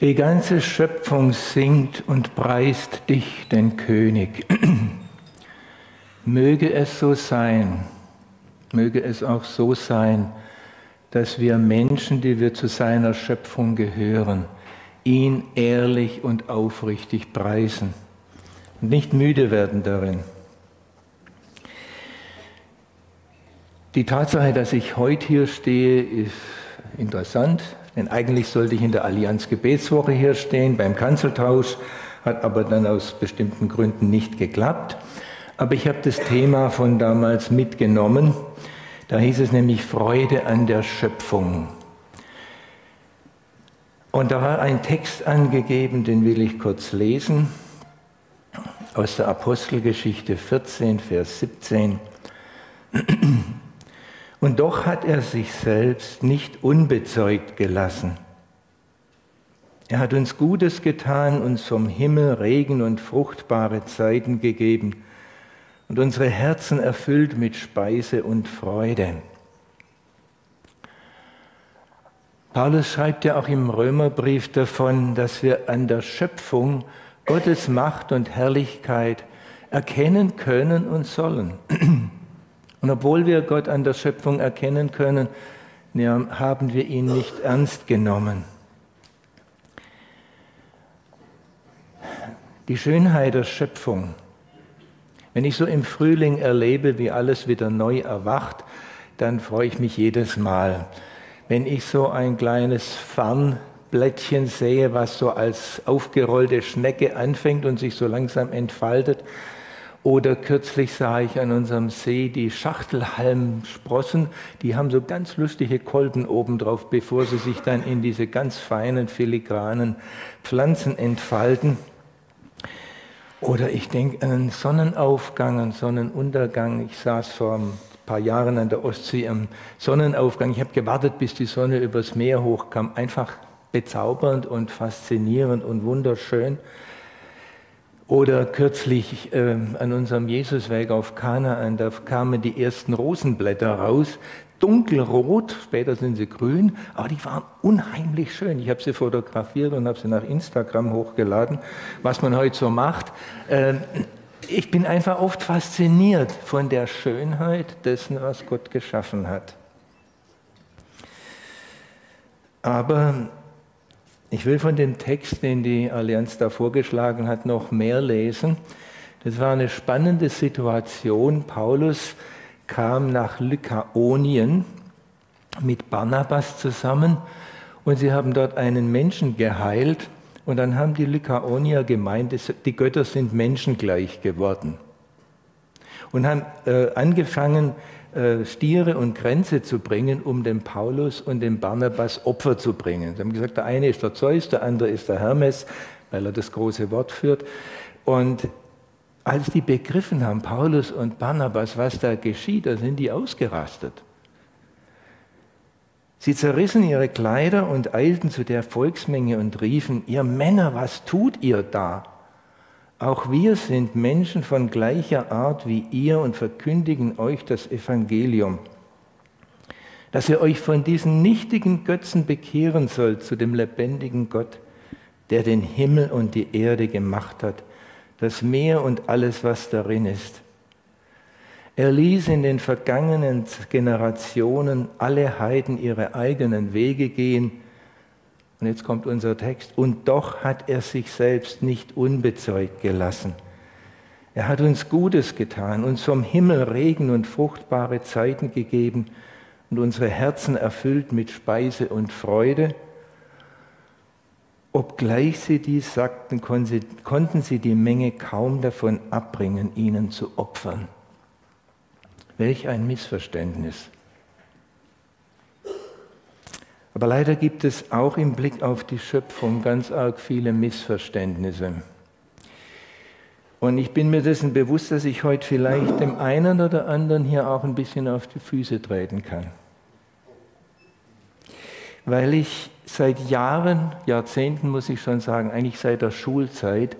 Die ganze Schöpfung singt und preist dich, den König. möge es so sein, möge es auch so sein, dass wir Menschen, die wir zu seiner Schöpfung gehören, ihn ehrlich und aufrichtig preisen und nicht müde werden darin. Die Tatsache, dass ich heute hier stehe, ist interessant. Denn eigentlich sollte ich in der Allianz Gebetswoche hier stehen, beim Kanzeltausch, hat aber dann aus bestimmten Gründen nicht geklappt. Aber ich habe das Thema von damals mitgenommen. Da hieß es nämlich Freude an der Schöpfung. Und da war ein Text angegeben, den will ich kurz lesen, aus der Apostelgeschichte 14, Vers 17. Und doch hat er sich selbst nicht unbezeugt gelassen. Er hat uns Gutes getan, uns vom Himmel Regen und fruchtbare Zeiten gegeben und unsere Herzen erfüllt mit Speise und Freude. Paulus schreibt ja auch im Römerbrief davon, dass wir an der Schöpfung Gottes Macht und Herrlichkeit erkennen können und sollen. Und obwohl wir Gott an der Schöpfung erkennen können, haben wir ihn nicht ernst genommen. Die Schönheit der Schöpfung. Wenn ich so im Frühling erlebe, wie alles wieder neu erwacht, dann freue ich mich jedes Mal. Wenn ich so ein kleines Fernblättchen sehe, was so als aufgerollte Schnecke anfängt und sich so langsam entfaltet, oder kürzlich sah ich an unserem See die Schachtelhalmsprossen, die haben so ganz lustige Kolben obendrauf, bevor sie sich dann in diese ganz feinen, filigranen Pflanzen entfalten. Oder ich denke an einen Sonnenaufgang, einen Sonnenuntergang. Ich saß vor ein paar Jahren an der Ostsee am Sonnenaufgang. Ich habe gewartet, bis die Sonne übers Meer hochkam. Einfach bezaubernd und faszinierend und wunderschön. Oder kürzlich äh, an unserem Jesusweg auf Kanaan, da kamen die ersten Rosenblätter raus, dunkelrot, später sind sie grün, aber die waren unheimlich schön. Ich habe sie fotografiert und habe sie nach Instagram hochgeladen, was man heute so macht. Äh, ich bin einfach oft fasziniert von der Schönheit dessen, was Gott geschaffen hat. Aber ich will von dem Text, den die Allianz da vorgeschlagen hat, noch mehr lesen. Das war eine spannende Situation. Paulus kam nach Lykaonien mit Barnabas zusammen und sie haben dort einen Menschen geheilt. Und dann haben die Lykaonier gemeint, die Götter sind menschengleich geworden. Und haben äh, angefangen, Stiere und Kränze zu bringen, um dem Paulus und dem Barnabas Opfer zu bringen. Sie haben gesagt, der eine ist der Zeus, der andere ist der Hermes, weil er das große Wort führt. Und als die begriffen haben, Paulus und Barnabas, was da geschieht, da sind die ausgerastet. Sie zerrissen ihre Kleider und eilten zu der Volksmenge und riefen, ihr Männer, was tut ihr da? Auch wir sind Menschen von gleicher Art wie ihr und verkündigen euch das Evangelium, dass ihr euch von diesen nichtigen Götzen bekehren sollt zu dem lebendigen Gott, der den Himmel und die Erde gemacht hat, das Meer und alles, was darin ist. Er ließ in den vergangenen Generationen alle Heiden ihre eigenen Wege gehen, und jetzt kommt unser Text. Und doch hat er sich selbst nicht unbezeugt gelassen. Er hat uns Gutes getan, uns vom Himmel Regen und fruchtbare Zeiten gegeben und unsere Herzen erfüllt mit Speise und Freude. Obgleich sie dies sagten, konnten sie die Menge kaum davon abbringen, ihnen zu opfern. Welch ein Missverständnis. Aber leider gibt es auch im Blick auf die Schöpfung ganz arg viele Missverständnisse. Und ich bin mir dessen bewusst, dass ich heute vielleicht dem einen oder anderen hier auch ein bisschen auf die Füße treten kann. Weil ich seit Jahren, Jahrzehnten muss ich schon sagen, eigentlich seit der Schulzeit,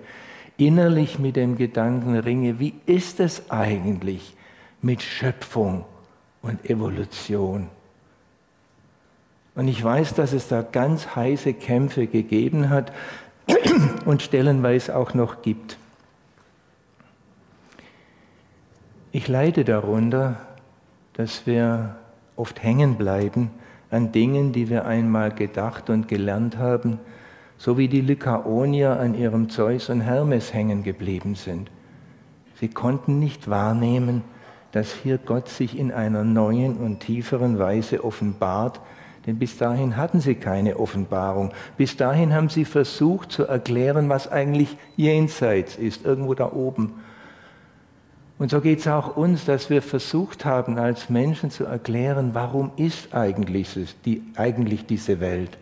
innerlich mit dem Gedanken ringe, wie ist es eigentlich mit Schöpfung und Evolution? Und ich weiß, dass es da ganz heiße Kämpfe gegeben hat und stellenweise auch noch gibt. Ich leide darunter, dass wir oft hängen bleiben an Dingen, die wir einmal gedacht und gelernt haben, so wie die Lykaonier an ihrem Zeus und Hermes hängen geblieben sind. Sie konnten nicht wahrnehmen, dass hier Gott sich in einer neuen und tieferen Weise offenbart, denn bis dahin hatten sie keine Offenbarung. Bis dahin haben sie versucht zu erklären, was eigentlich jenseits ist, irgendwo da oben. Und so geht es auch uns, dass wir versucht haben, als Menschen zu erklären, warum ist eigentlich, die, eigentlich diese Welt.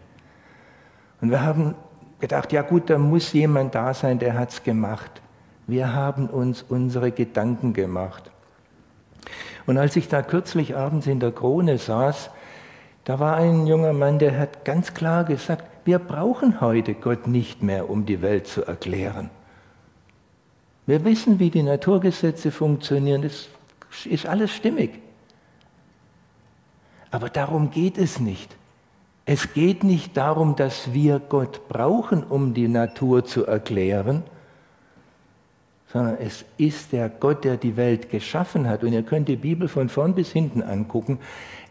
Und wir haben gedacht, ja gut, da muss jemand da sein, der hat es gemacht. Wir haben uns unsere Gedanken gemacht. Und als ich da kürzlich abends in der Krone saß, da war ein junger Mann, der hat ganz klar gesagt, wir brauchen heute Gott nicht mehr, um die Welt zu erklären. Wir wissen, wie die Naturgesetze funktionieren. Das ist alles stimmig. Aber darum geht es nicht. Es geht nicht darum, dass wir Gott brauchen, um die Natur zu erklären, sondern es ist der Gott, der die Welt geschaffen hat. Und ihr könnt die Bibel von vorn bis hinten angucken.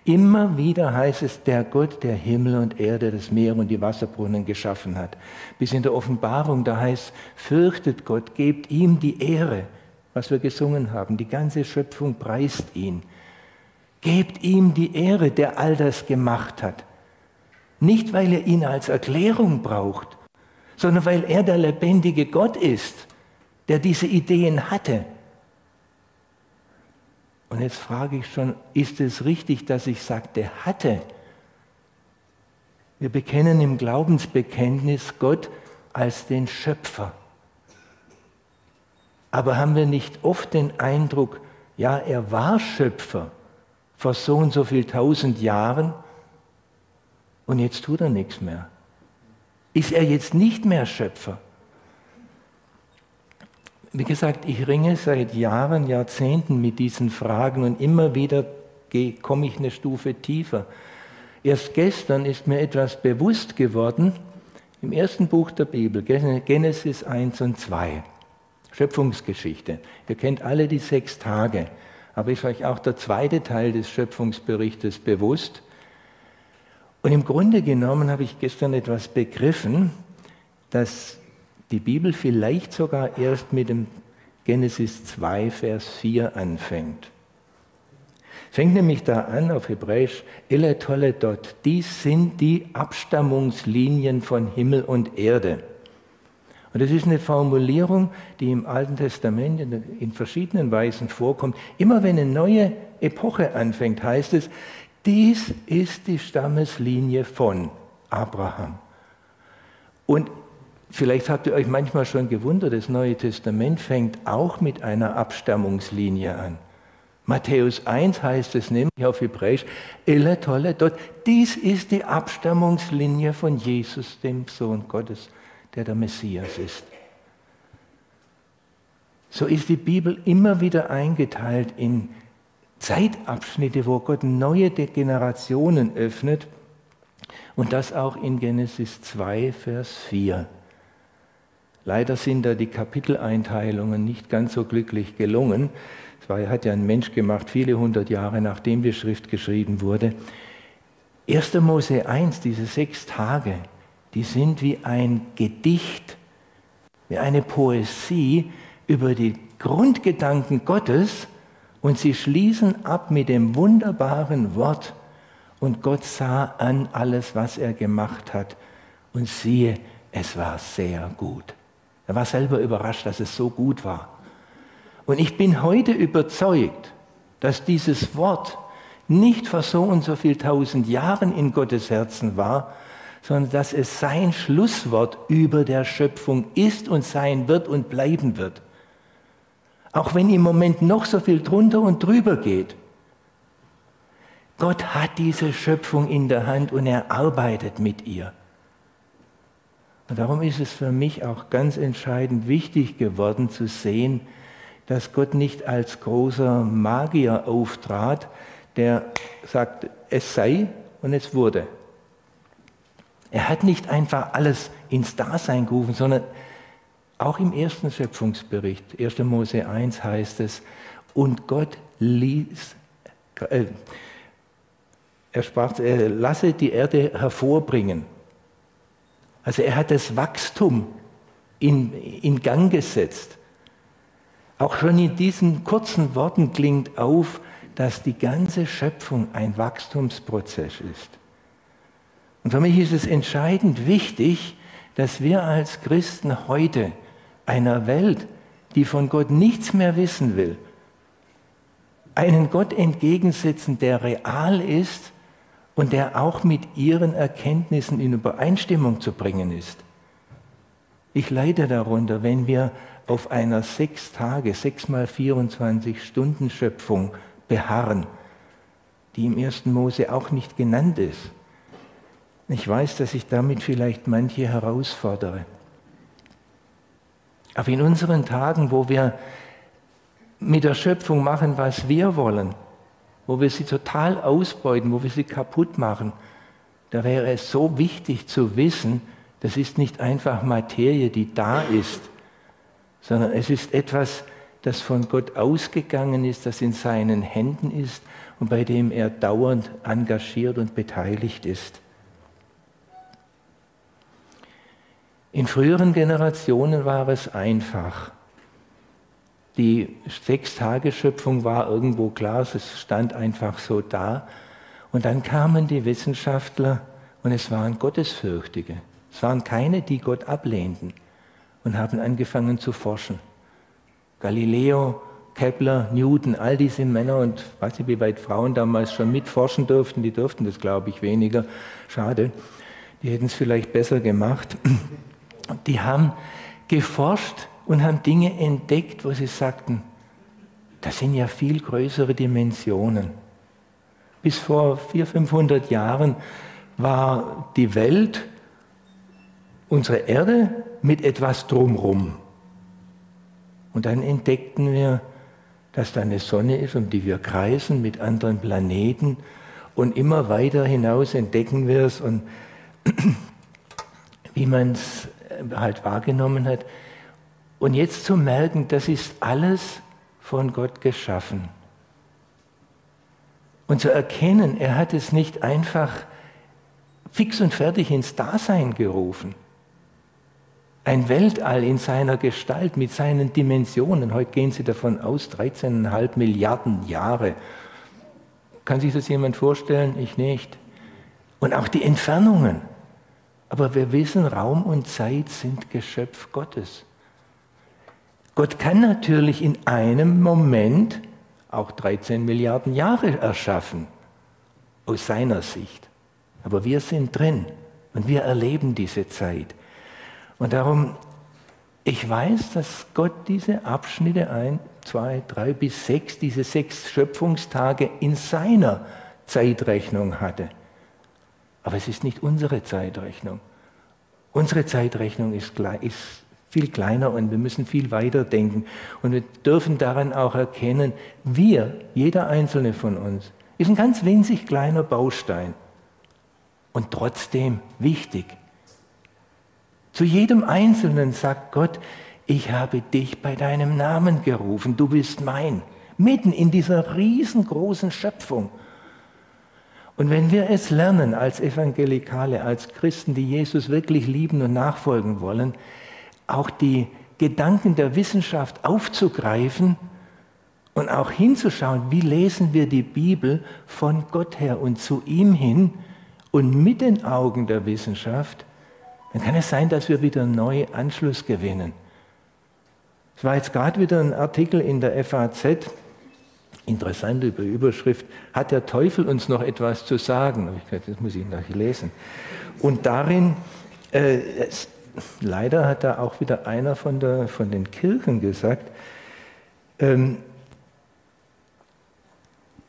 Immer wieder heißt es, der Gott, der Himmel und Erde, das Meer und die Wasserbrunnen geschaffen hat. Bis in der Offenbarung, da heißt, fürchtet Gott, gebt ihm die Ehre, was wir gesungen haben. Die ganze Schöpfung preist ihn. Gebt ihm die Ehre, der all das gemacht hat. Nicht, weil er ihn als Erklärung braucht, sondern weil er der lebendige Gott ist, der diese Ideen hatte und jetzt frage ich schon, ist es richtig, dass ich sagte, hatte? Wir bekennen im Glaubensbekenntnis Gott als den Schöpfer. Aber haben wir nicht oft den Eindruck, ja, er war Schöpfer vor so und so viel tausend Jahren und jetzt tut er nichts mehr? Ist er jetzt nicht mehr Schöpfer? Wie gesagt, ich ringe seit Jahren, Jahrzehnten mit diesen Fragen und immer wieder komme ich eine Stufe tiefer. Erst gestern ist mir etwas bewusst geworden im ersten Buch der Bibel, Genesis 1 und 2, Schöpfungsgeschichte. Ihr kennt alle die sechs Tage, aber ist euch auch der zweite Teil des Schöpfungsberichtes bewusst? Und im Grunde genommen habe ich gestern etwas begriffen, dass die Bibel vielleicht sogar erst mit dem Genesis 2, Vers 4 anfängt. Fängt nämlich da an auf Hebräisch, Ele Toledot. Dies sind die Abstammungslinien von Himmel und Erde. Und das ist eine Formulierung, die im Alten Testament in, in verschiedenen Weisen vorkommt. Immer wenn eine neue Epoche anfängt, heißt es, dies ist die Stammeslinie von Abraham. Und Vielleicht habt ihr euch manchmal schon gewundert, das Neue Testament fängt auch mit einer Abstammungslinie an. Matthäus 1 heißt es nämlich auf Hebräisch, Ele tolle dort. Dies ist die Abstammungslinie von Jesus, dem Sohn Gottes, der der Messias ist. So ist die Bibel immer wieder eingeteilt in Zeitabschnitte, wo Gott neue Generationen öffnet und das auch in Genesis 2, Vers 4. Leider sind da die Kapiteleinteilungen nicht ganz so glücklich gelungen. Das hat ja ein Mensch gemacht, viele hundert Jahre nachdem die Schrift geschrieben wurde. 1. Mose 1, diese sechs Tage, die sind wie ein Gedicht, wie eine Poesie über die Grundgedanken Gottes und sie schließen ab mit dem wunderbaren Wort und Gott sah an alles, was er gemacht hat und siehe, es war sehr gut. Er war selber überrascht, dass es so gut war. Und ich bin heute überzeugt, dass dieses Wort nicht vor so und so viel tausend Jahren in Gottes Herzen war, sondern dass es sein Schlusswort über der Schöpfung ist und sein wird und bleiben wird. Auch wenn im Moment noch so viel drunter und drüber geht. Gott hat diese Schöpfung in der Hand und er arbeitet mit ihr. Und darum ist es für mich auch ganz entscheidend wichtig geworden zu sehen, dass Gott nicht als großer Magier auftrat, der sagt, es sei und es wurde. Er hat nicht einfach alles ins Dasein gerufen, sondern auch im ersten Schöpfungsbericht, 1. Mose 1 heißt es, und Gott ließ, äh, er sprach, er lasse die Erde hervorbringen. Also er hat das Wachstum in, in Gang gesetzt. Auch schon in diesen kurzen Worten klingt auf, dass die ganze Schöpfung ein Wachstumsprozess ist. Und für mich ist es entscheidend wichtig, dass wir als Christen heute einer Welt, die von Gott nichts mehr wissen will, einen Gott entgegensetzen, der real ist und der auch mit ihren Erkenntnissen in Übereinstimmung zu bringen ist. Ich leide darunter, wenn wir auf einer sechs Tage, sechs mal 24 Stunden Schöpfung beharren, die im ersten Mose auch nicht genannt ist. Ich weiß, dass ich damit vielleicht manche herausfordere. Aber in unseren Tagen, wo wir mit der Schöpfung machen, was wir wollen, wo wir sie total ausbeuten, wo wir sie kaputt machen, da wäre es so wichtig zu wissen, das ist nicht einfach Materie, die da ist, sondern es ist etwas, das von Gott ausgegangen ist, das in seinen Händen ist und bei dem er dauernd engagiert und beteiligt ist. In früheren Generationen war es einfach. Die Sechstageschöpfung war irgendwo klar, es stand einfach so da. Und dann kamen die Wissenschaftler und es waren Gottesfürchtige. Es waren keine, die Gott ablehnten und haben angefangen zu forschen. Galileo, Kepler, Newton, all diese Männer und weiß nicht, wie weit Frauen damals schon mitforschen durften, die durften das, glaube ich, weniger. Schade, die hätten es vielleicht besser gemacht. Die haben geforscht und haben Dinge entdeckt, wo sie sagten, das sind ja viel größere Dimensionen. Bis vor 400, 500 Jahren war die Welt, unsere Erde, mit etwas drumrum. Und dann entdeckten wir, dass da eine Sonne ist, um die wir kreisen mit anderen Planeten. Und immer weiter hinaus entdecken wir es und wie man es halt wahrgenommen hat, und jetzt zu merken, das ist alles von Gott geschaffen. Und zu erkennen, er hat es nicht einfach fix und fertig ins Dasein gerufen. Ein Weltall in seiner Gestalt, mit seinen Dimensionen. Heute gehen Sie davon aus, 13,5 Milliarden Jahre. Kann sich das jemand vorstellen? Ich nicht. Und auch die Entfernungen. Aber wir wissen, Raum und Zeit sind Geschöpf Gottes. Gott kann natürlich in einem Moment auch 13 Milliarden Jahre erschaffen, aus seiner Sicht. Aber wir sind drin und wir erleben diese Zeit. Und darum, ich weiß, dass Gott diese Abschnitte ein, zwei, drei bis sechs, diese sechs Schöpfungstage in seiner Zeitrechnung hatte. Aber es ist nicht unsere Zeitrechnung. Unsere Zeitrechnung ist, ist viel kleiner und wir müssen viel weiter denken. Und wir dürfen daran auch erkennen, wir, jeder einzelne von uns, ist ein ganz winzig kleiner Baustein und trotzdem wichtig. Zu jedem Einzelnen sagt Gott, ich habe dich bei deinem Namen gerufen, du bist mein, mitten in dieser riesengroßen Schöpfung. Und wenn wir es lernen als Evangelikale, als Christen, die Jesus wirklich lieben und nachfolgen wollen, auch die Gedanken der Wissenschaft aufzugreifen und auch hinzuschauen, wie lesen wir die Bibel von Gott her und zu ihm hin und mit den Augen der Wissenschaft, dann kann es sein, dass wir wieder neu Anschluss gewinnen. Es war jetzt gerade wieder ein Artikel in der FAZ, interessant über Überschrift, hat der Teufel uns noch etwas zu sagen? Das muss ich noch lesen. Und darin äh, leider hat da auch wieder einer von, der, von den Kirchen gesagt, ähm,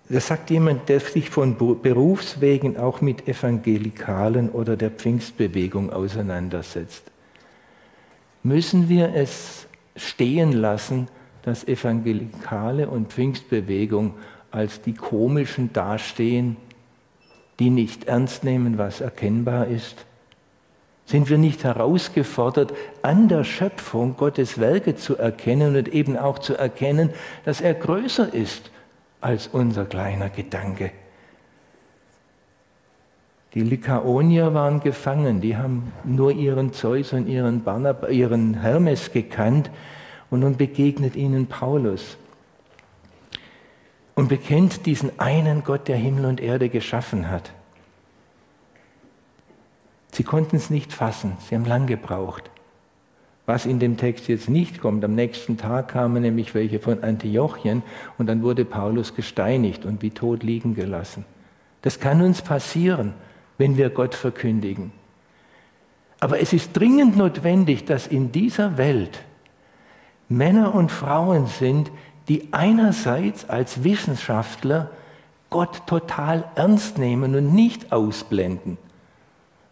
das sagt jemand, der sich von Berufswegen auch mit Evangelikalen oder der Pfingstbewegung auseinandersetzt. Müssen wir es stehen lassen, dass Evangelikale und Pfingstbewegung als die komischen dastehen, die nicht ernst nehmen, was erkennbar ist? Sind wir nicht herausgefordert, an der Schöpfung Gottes Werke zu erkennen und eben auch zu erkennen, dass er größer ist als unser kleiner Gedanke? Die Lykaonier waren gefangen, die haben nur ihren Zeus und ihren, Barnab ihren Hermes gekannt und nun begegnet ihnen Paulus und bekennt diesen einen Gott, der Himmel und Erde geschaffen hat. Sie konnten es nicht fassen, sie haben lang gebraucht. Was in dem Text jetzt nicht kommt, am nächsten Tag kamen nämlich welche von Antiochien und dann wurde Paulus gesteinigt und wie tot liegen gelassen. Das kann uns passieren wenn wir Gott verkündigen. Aber es ist dringend notwendig, dass in dieser Welt Männer und Frauen sind, die einerseits als Wissenschaftler Gott total ernst nehmen und nicht ausblenden,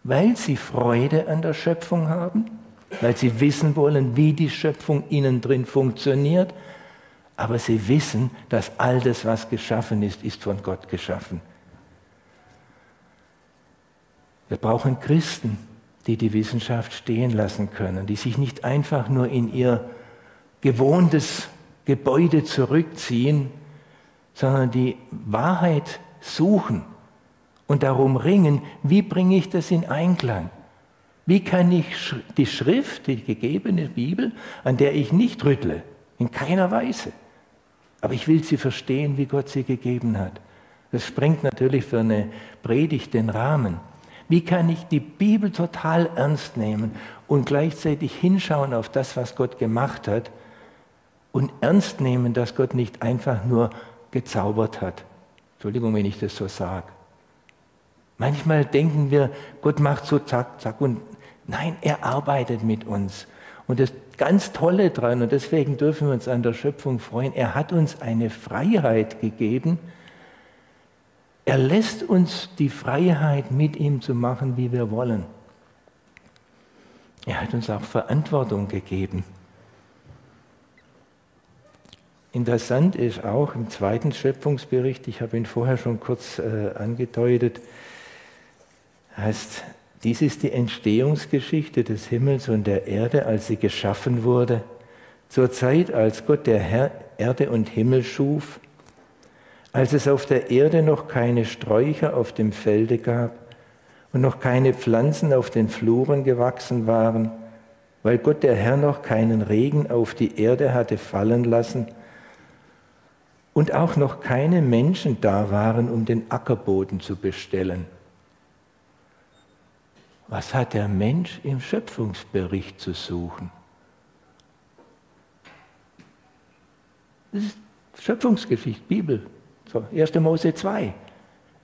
weil sie Freude an der Schöpfung haben, weil sie wissen wollen, wie die Schöpfung innen drin funktioniert, aber sie wissen, dass all das, was geschaffen ist, ist von Gott geschaffen. Wir brauchen Christen, die die Wissenschaft stehen lassen können, die sich nicht einfach nur in ihr gewohntes Gebäude zurückziehen, sondern die Wahrheit suchen und darum ringen, wie bringe ich das in Einklang? Wie kann ich die Schrift, die gegebene Bibel, an der ich nicht rüttle, in keiner Weise, aber ich will sie verstehen, wie Gott sie gegeben hat. Das sprengt natürlich für eine Predigt den Rahmen. Wie kann ich die Bibel total ernst nehmen und gleichzeitig hinschauen auf das, was Gott gemacht hat und ernst nehmen, dass Gott nicht einfach nur gezaubert hat. Entschuldigung, wenn ich das so sage. Manchmal denken wir, Gott macht so zack, zack und nein, er arbeitet mit uns. Und das ganz Tolle dran, und deswegen dürfen wir uns an der Schöpfung freuen, er hat uns eine Freiheit gegeben, er lässt uns die Freiheit, mit ihm zu machen, wie wir wollen. Er hat uns auch Verantwortung gegeben. Interessant ist auch im zweiten Schöpfungsbericht, ich habe ihn vorher schon kurz äh, angedeutet, heißt, dies ist die Entstehungsgeschichte des Himmels und der Erde, als sie geschaffen wurde. Zur Zeit, als Gott der Herr Erde und Himmel schuf, als es auf der Erde noch keine Sträucher auf dem Felde gab und noch keine Pflanzen auf den Fluren gewachsen waren, weil Gott der Herr noch keinen Regen auf die Erde hatte fallen lassen und auch noch keine Menschen da waren, um den Ackerboden zu bestellen. Was hat der Mensch im Schöpfungsbericht zu suchen? Das ist Schöpfungsgeschichte, Bibel. So, 1. Mose 2.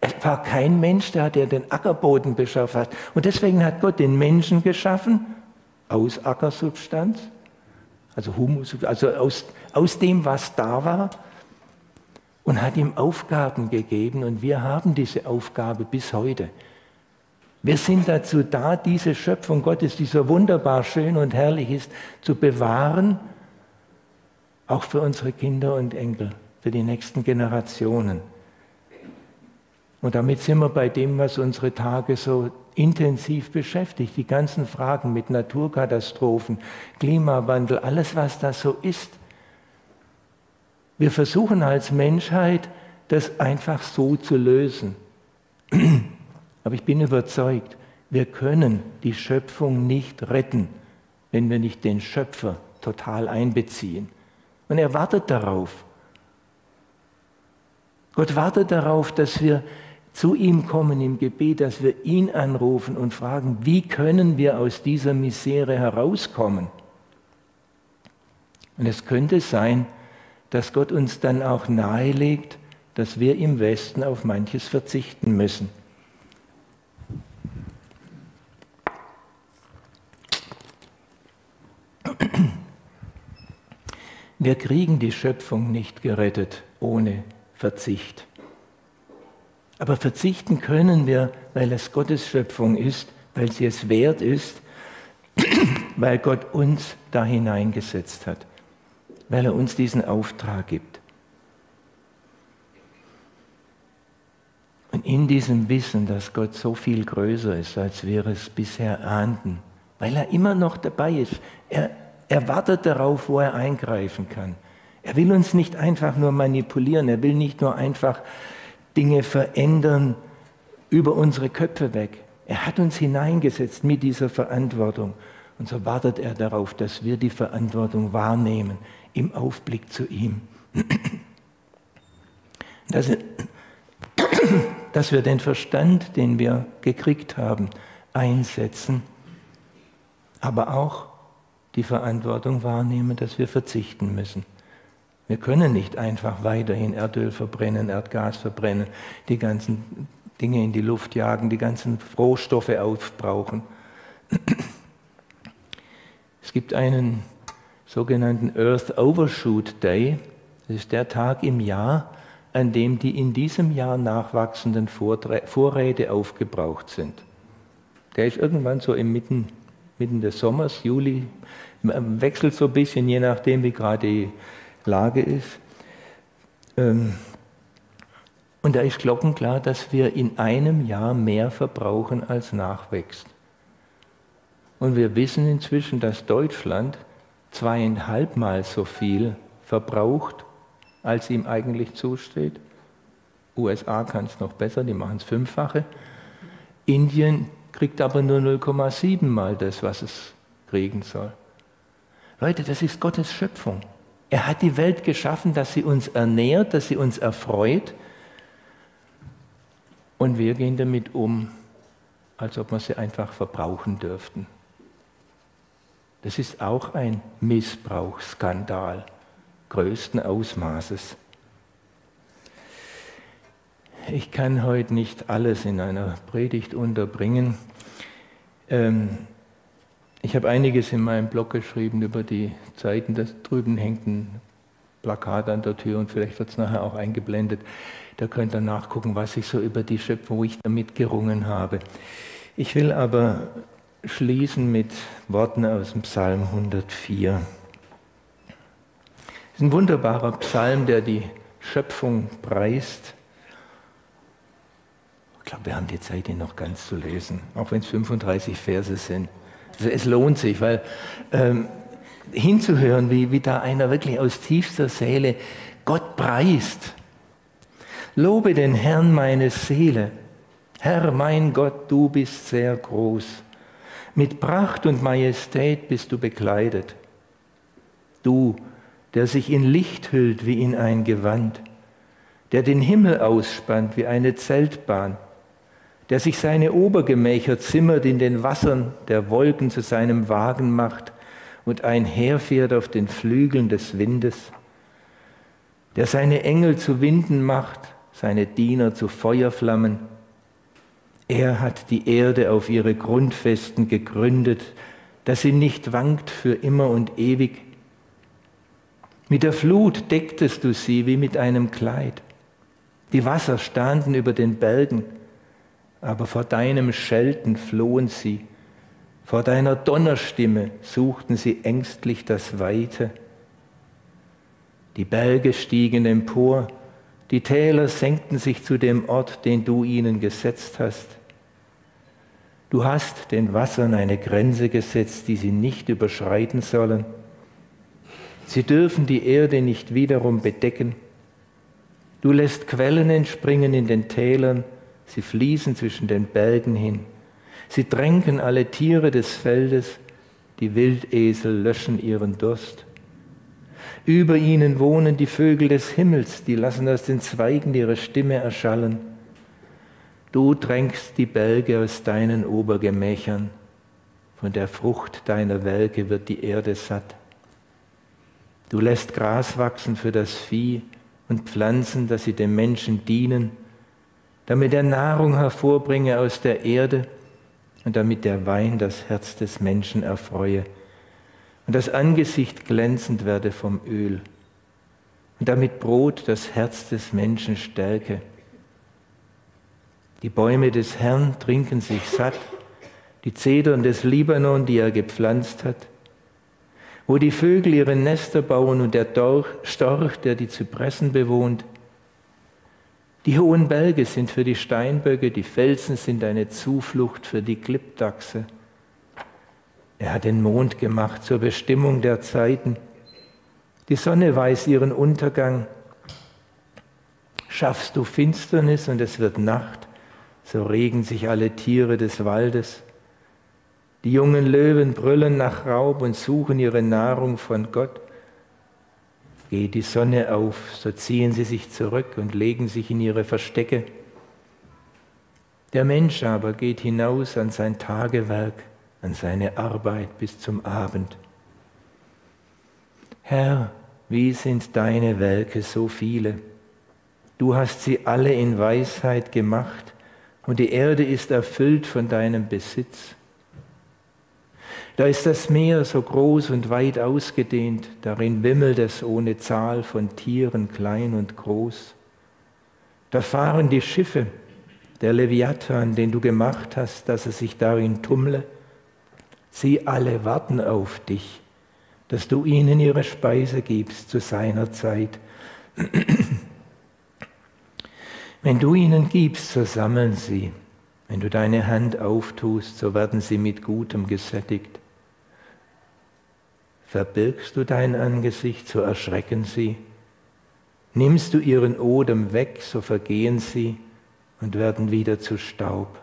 Es war kein Mensch da, der den Ackerboden beschafft hat. Und deswegen hat Gott den Menschen geschaffen aus Ackersubstanz, also Humus, also aus, aus dem, was da war, und hat ihm Aufgaben gegeben. Und wir haben diese Aufgabe bis heute. Wir sind dazu da, diese Schöpfung Gottes, die so wunderbar schön und herrlich ist, zu bewahren, auch für unsere Kinder und Enkel für die nächsten Generationen. Und damit sind wir bei dem, was unsere Tage so intensiv beschäftigt. Die ganzen Fragen mit Naturkatastrophen, Klimawandel, alles, was da so ist. Wir versuchen als Menschheit, das einfach so zu lösen. Aber ich bin überzeugt, wir können die Schöpfung nicht retten, wenn wir nicht den Schöpfer total einbeziehen. Und er wartet darauf. Gott wartet darauf, dass wir zu ihm kommen im Gebet, dass wir ihn anrufen und fragen, wie können wir aus dieser Misere herauskommen? Und es könnte sein, dass Gott uns dann auch nahelegt, dass wir im Westen auf manches verzichten müssen. Wir kriegen die Schöpfung nicht gerettet ohne Verzicht. Aber verzichten können wir, weil es Gottes Schöpfung ist, weil sie es wert ist, weil Gott uns da hineingesetzt hat, weil er uns diesen Auftrag gibt. Und in diesem Wissen, dass Gott so viel größer ist, als wir es bisher ahnten, weil er immer noch dabei ist. Er, er wartet darauf, wo er eingreifen kann. Er will uns nicht einfach nur manipulieren, er will nicht nur einfach Dinge verändern über unsere Köpfe weg. Er hat uns hineingesetzt mit dieser Verantwortung. Und so wartet er darauf, dass wir die Verantwortung wahrnehmen im Aufblick zu ihm. Dass, dass wir den Verstand, den wir gekriegt haben, einsetzen, aber auch die Verantwortung wahrnehmen, dass wir verzichten müssen. Wir können nicht einfach weiterhin Erdöl verbrennen, Erdgas verbrennen, die ganzen Dinge in die Luft jagen, die ganzen Rohstoffe aufbrauchen. Es gibt einen sogenannten Earth Overshoot Day. Das ist der Tag im Jahr, an dem die in diesem Jahr nachwachsenden Vorräte aufgebraucht sind. Der ist irgendwann so im Mitten, mitten des Sommers, Juli, wechselt so ein bisschen, je nachdem, wie gerade die Lage ist. Ähm, und da ist glockenklar, dass wir in einem Jahr mehr verbrauchen, als nachwächst. Und wir wissen inzwischen, dass Deutschland zweieinhalbmal so viel verbraucht, als ihm eigentlich zusteht. USA kann es noch besser, die machen es fünffache. Indien kriegt aber nur 0,7 mal das, was es kriegen soll. Leute, das ist Gottes Schöpfung. Er hat die Welt geschaffen, dass sie uns ernährt, dass sie uns erfreut. Und wir gehen damit um, als ob wir sie einfach verbrauchen dürften. Das ist auch ein Missbrauchsskandal größten Ausmaßes. Ich kann heute nicht alles in einer Predigt unterbringen. Ähm, ich habe einiges in meinem Blog geschrieben über die Zeiten. Da drüben hängt ein Plakat an der Tür und vielleicht wird es nachher auch eingeblendet. Da könnt ihr nachgucken, was ich so über die Schöpfung, wo ich damit gerungen habe. Ich will aber schließen mit Worten aus dem Psalm 104. Es ist ein wunderbarer Psalm, der die Schöpfung preist. Glaube, wir haben die Zeit, ihn noch ganz zu lesen, auch wenn es 35 Verse sind. Also es lohnt sich, weil ähm, hinzuhören, wie, wie da einer wirklich aus tiefster Seele Gott preist. Lobe den Herrn meine Seele. Herr mein Gott, du bist sehr groß. Mit Pracht und Majestät bist du bekleidet. Du, der sich in Licht hüllt wie in ein Gewand, der den Himmel ausspannt wie eine Zeltbahn, der sich seine Obergemächer zimmert in den Wassern der Wolken zu seinem Wagen macht und einherfährt auf den Flügeln des Windes, der seine Engel zu Winden macht, seine Diener zu Feuerflammen. Er hat die Erde auf ihre Grundfesten gegründet, dass sie nicht wankt für immer und ewig. Mit der Flut decktest du sie wie mit einem Kleid. Die Wasser standen über den Bergen aber vor deinem Schelten flohen sie, vor deiner Donnerstimme suchten sie ängstlich das Weite. Die Berge stiegen empor, die Täler senkten sich zu dem Ort, den du ihnen gesetzt hast. Du hast den Wassern eine Grenze gesetzt, die sie nicht überschreiten sollen. Sie dürfen die Erde nicht wiederum bedecken. Du lässt Quellen entspringen in den Tälern, Sie fließen zwischen den Bergen hin. Sie tränken alle Tiere des Feldes, die Wildesel löschen ihren Durst. Über ihnen wohnen die Vögel des Himmels, die lassen aus den Zweigen ihre Stimme erschallen. Du tränkst die Berge aus deinen Obergemächern, von der Frucht deiner Werke wird die Erde satt. Du lässt Gras wachsen für das Vieh und Pflanzen, dass sie dem Menschen dienen damit er Nahrung hervorbringe aus der Erde und damit der Wein das Herz des Menschen erfreue und das Angesicht glänzend werde vom Öl und damit Brot das Herz des Menschen stärke. Die Bäume des Herrn trinken sich satt, die Zedern des Libanon, die er gepflanzt hat, wo die Vögel ihre Nester bauen und der Storch, der die Zypressen bewohnt, Die hohen Berge sind für die Steinböcke, die Felsen sind eine Zuflucht für die Klippdachse. Er hat den Mond gemacht zur Bestimmung der Zeiten. Die Sonne weiß ihren Untergang. Schaffst du Finsternis und es wird Nacht, so regen sich alle Tiere des Waldes. Die jungen Löwen brüllen nach Raub und suchen ihre Nahrung von Gott. Geht die Sonne auf, so ziehen sie sich zurück und legen sich in ihre Verstecke. Der Mensch aber geht hinaus an sein Tagewerk an seine Arbeit bis zum Abend. Herr, wie sind deine Werke so viele? Du hast sie alle in Weisheit gemacht und die Erde ist erfüllt von deinem Besitz. Da ist das Meer so groß und weit ausgedehnt, darin wimmelt es ohne Zahl von Tieren, klein und groß. Da fahren die Schiffe, der Leviathan, den du gemacht hast, dass er sich darin tummle. Sie alle warten auf dich, dass du ihnen ihre Speise gibst zu seiner Zeit. Wenn du ihnen gibst, so sammeln sie. Wenn du deine Hand auftust, so werden sie mit Gutem gesättigt. Verbirgst du dein Angesicht, so erschrecken sie. Nimmst du ihren Odem weg, so vergehen sie und werden wieder zu Staub.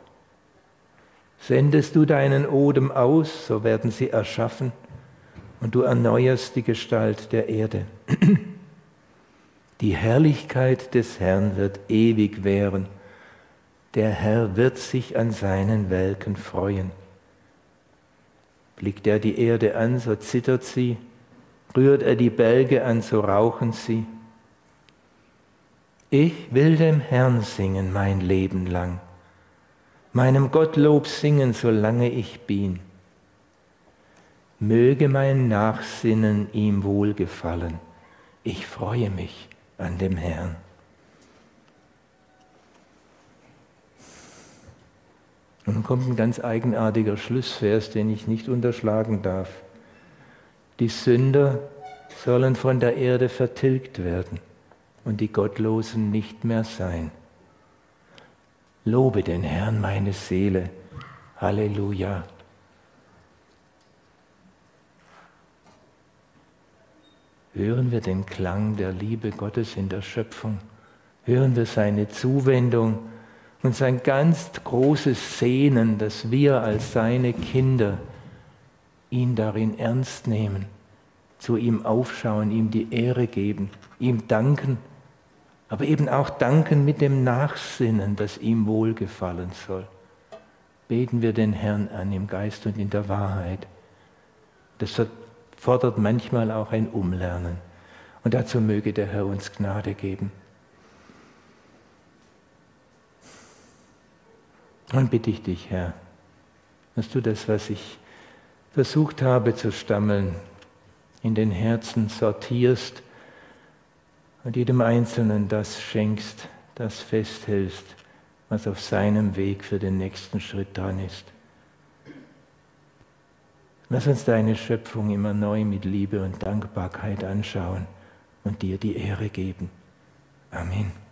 Sendest du deinen Odem aus, so werden sie erschaffen und du erneuerst die Gestalt der Erde. Die Herrlichkeit des Herrn wird ewig währen. Der Herr wird sich an seinen Welken freuen. Blickt er die Erde an, so zittert sie, rührt er die Berge an, so rauchen sie. Ich will dem Herrn singen mein Leben lang meinem Gottlob singen, solange ich bin. Möge mein Nachsinnen ihm wohlgefallen. Ich freue mich an dem Herrn. Und nun kommt ein ganz eigenartiger Schlussvers, den ich nicht unterschlagen darf. Die Sünder sollen von der Erde vertilgt werden und die Gottlosen nicht mehr sein. Lobe den Herrn meine Seele. Halleluja. Hören wir den Klang der Liebe Gottes in der Schöpfung. Hören wir seine Zuwendung und sein ganz großes Sehnen, dass wir als seine Kinder ihn darin ernst nehmen, zu ihm aufschauen, ihm die Ehre geben, ihm danken aber eben auch danken mit dem Nachsinnen, das ihm wohlgefallen soll. Beten wir den Herrn an im Geist und in der Wahrheit. Das fordert manchmal auch ein Umlernen. Und dazu möge der Herr uns Gnade geben. Und bitte ich dich, Herr, dass du das, was ich versucht habe zu stammeln, in den Herzen sortierst und jedem Einzelnen das schenkst, das festhältst, was auf seinem Weg für den nächsten Schritt dran ist. Lass uns deine Schöpfung immer neu mit Liebe und Dankbarkeit anschauen und dir die Ehre geben. Amen.